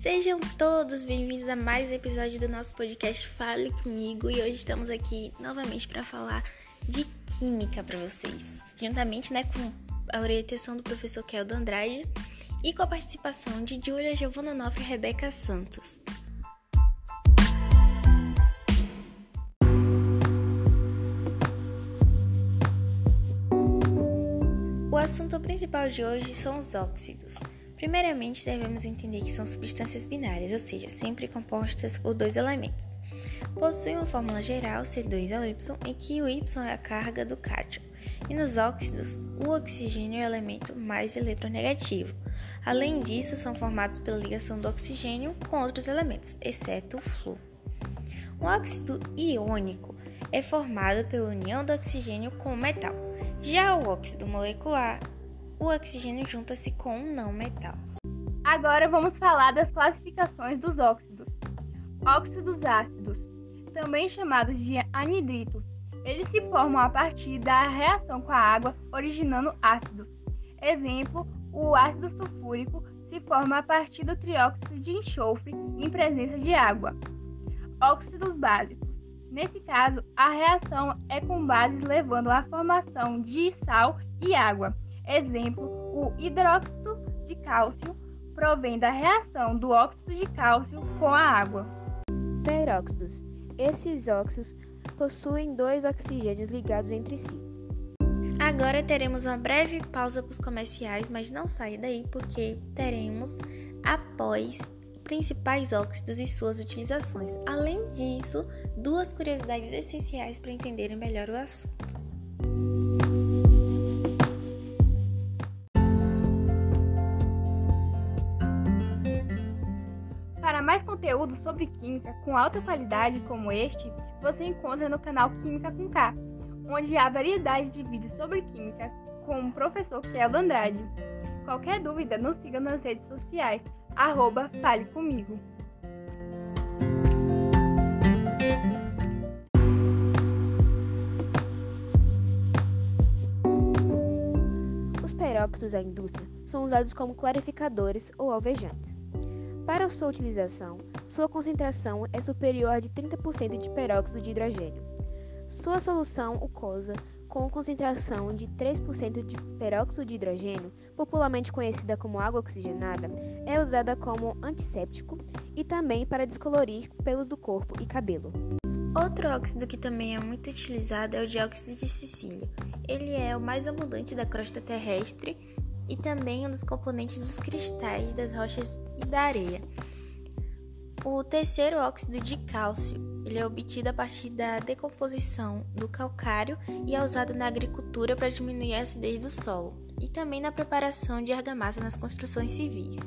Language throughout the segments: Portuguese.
Sejam todos bem-vindos a mais um episódio do nosso podcast Fale Comigo e hoje estamos aqui novamente para falar de química para vocês, juntamente né, com a orientação do professor Keldo Andrade e com a participação de Júlia Giovanna Noff e Rebeca Santos. O assunto principal de hoje são os óxidos. Primeiramente, devemos entender que são substâncias binárias, ou seja, sempre compostas por dois elementos. Possuem uma fórmula geral C2Y em que o Y é a carga do cátion, e nos óxidos, o oxigênio é o elemento mais eletronegativo. Além disso, são formados pela ligação do oxigênio com outros elementos, exceto o flúor. O óxido iônico é formado pela união do oxigênio com o metal. Já o óxido molecular o oxigênio junta-se com um não metal. Agora vamos falar das classificações dos óxidos. Óxidos ácidos, também chamados de anidritos, eles se formam a partir da reação com a água, originando ácidos. Exemplo, o ácido sulfúrico se forma a partir do trióxido de enxofre em presença de água. Óxidos básicos. Nesse caso, a reação é com bases levando à formação de sal e água. Exemplo, o hidróxido de cálcio provém da reação do óxido de cálcio com a água. Peróxidos. Esses óxidos possuem dois oxigênios ligados entre si. Agora teremos uma breve pausa para os comerciais, mas não saia daí porque teremos após principais óxidos e suas utilizações. Além disso, duas curiosidades essenciais para entenderem melhor o assunto. Conteúdo sobre química com alta qualidade como este, você encontra no canal Química com K, onde há variedade de vídeos sobre química com o professor Keldo Andrade. Qualquer dúvida, nos siga nas redes sociais, arroba Fale Comigo. Os peróxidos da indústria são usados como clarificadores ou alvejantes. Para sua utilização, sua concentração é superior a de 30% de peróxido de hidrogênio. Sua solução ucosa, com concentração de 3% de peróxido de hidrogênio, popularmente conhecida como água oxigenada, é usada como antisséptico e também para descolorir pelos do corpo e cabelo. Outro óxido que também é muito utilizado é o dióxido de silício. Ele é o mais abundante da crosta terrestre e também um dos componentes dos cristais das rochas e da areia. O terceiro óxido de cálcio, ele é obtido a partir da decomposição do calcário e é usado na agricultura para diminuir a acidez do solo e também na preparação de argamassa nas construções civis.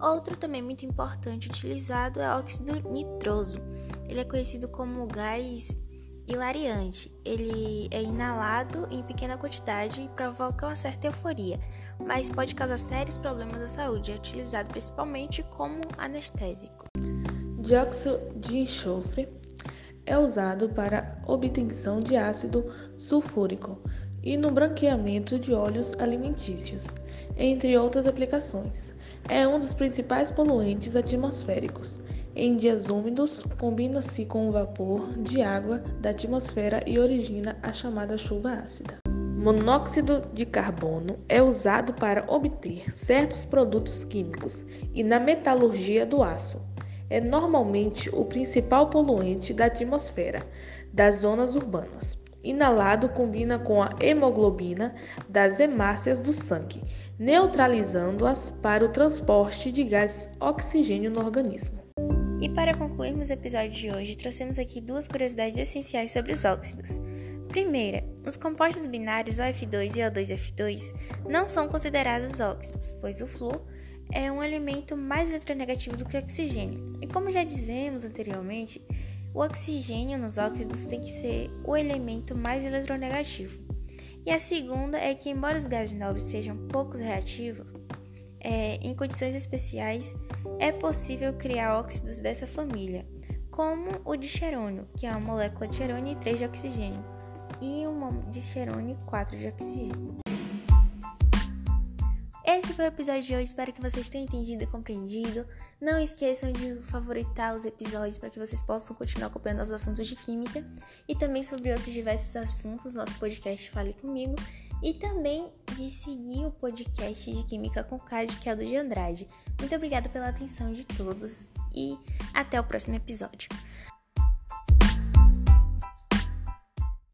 Outro também muito importante utilizado é o óxido nitroso. Ele é conhecido como gás hilariante. Ele é inalado em pequena quantidade e provoca uma certa euforia, mas pode causar sérios problemas à saúde. É utilizado principalmente como anestésico. Dióxido de enxofre é usado para obtenção de ácido sulfúrico e no branqueamento de óleos alimentícios, entre outras aplicações. É um dos principais poluentes atmosféricos. Em dias úmidos, combina-se com o vapor de água da atmosfera e origina a chamada chuva ácida. Monóxido de carbono é usado para obter certos produtos químicos e na metalurgia do aço. É normalmente o principal poluente da atmosfera das zonas urbanas. Inalado combina com a hemoglobina das hemácias do sangue, neutralizando-as para o transporte de gás oxigênio no organismo. E para concluirmos o episódio de hoje, trouxemos aqui duas curiosidades essenciais sobre os óxidos. Primeira, os compostos binários OF2 e O2F2 não são considerados óxidos, pois o flúor é um elemento mais eletronegativo do que o oxigênio. E como já dizemos anteriormente, o oxigênio nos óxidos tem que ser o elemento mais eletronegativo. E a segunda é que, embora os gases nobres sejam poucos reativos, é, em condições especiais, é possível criar óxidos dessa família, como o de cherônio, que é uma molécula de cherônio e 3 de oxigênio, e uma de cherônio e 4 de oxigênio. Esse foi o episódio de hoje, espero que vocês tenham entendido e compreendido. Não esqueçam de favoritar os episódios para que vocês possam continuar acompanhando os assuntos de química e também sobre outros diversos assuntos, nosso podcast Fale Comigo, e também de seguir o podcast de Química com Cade, que é o do de Andrade. Muito obrigada pela atenção de todos e até o próximo episódio.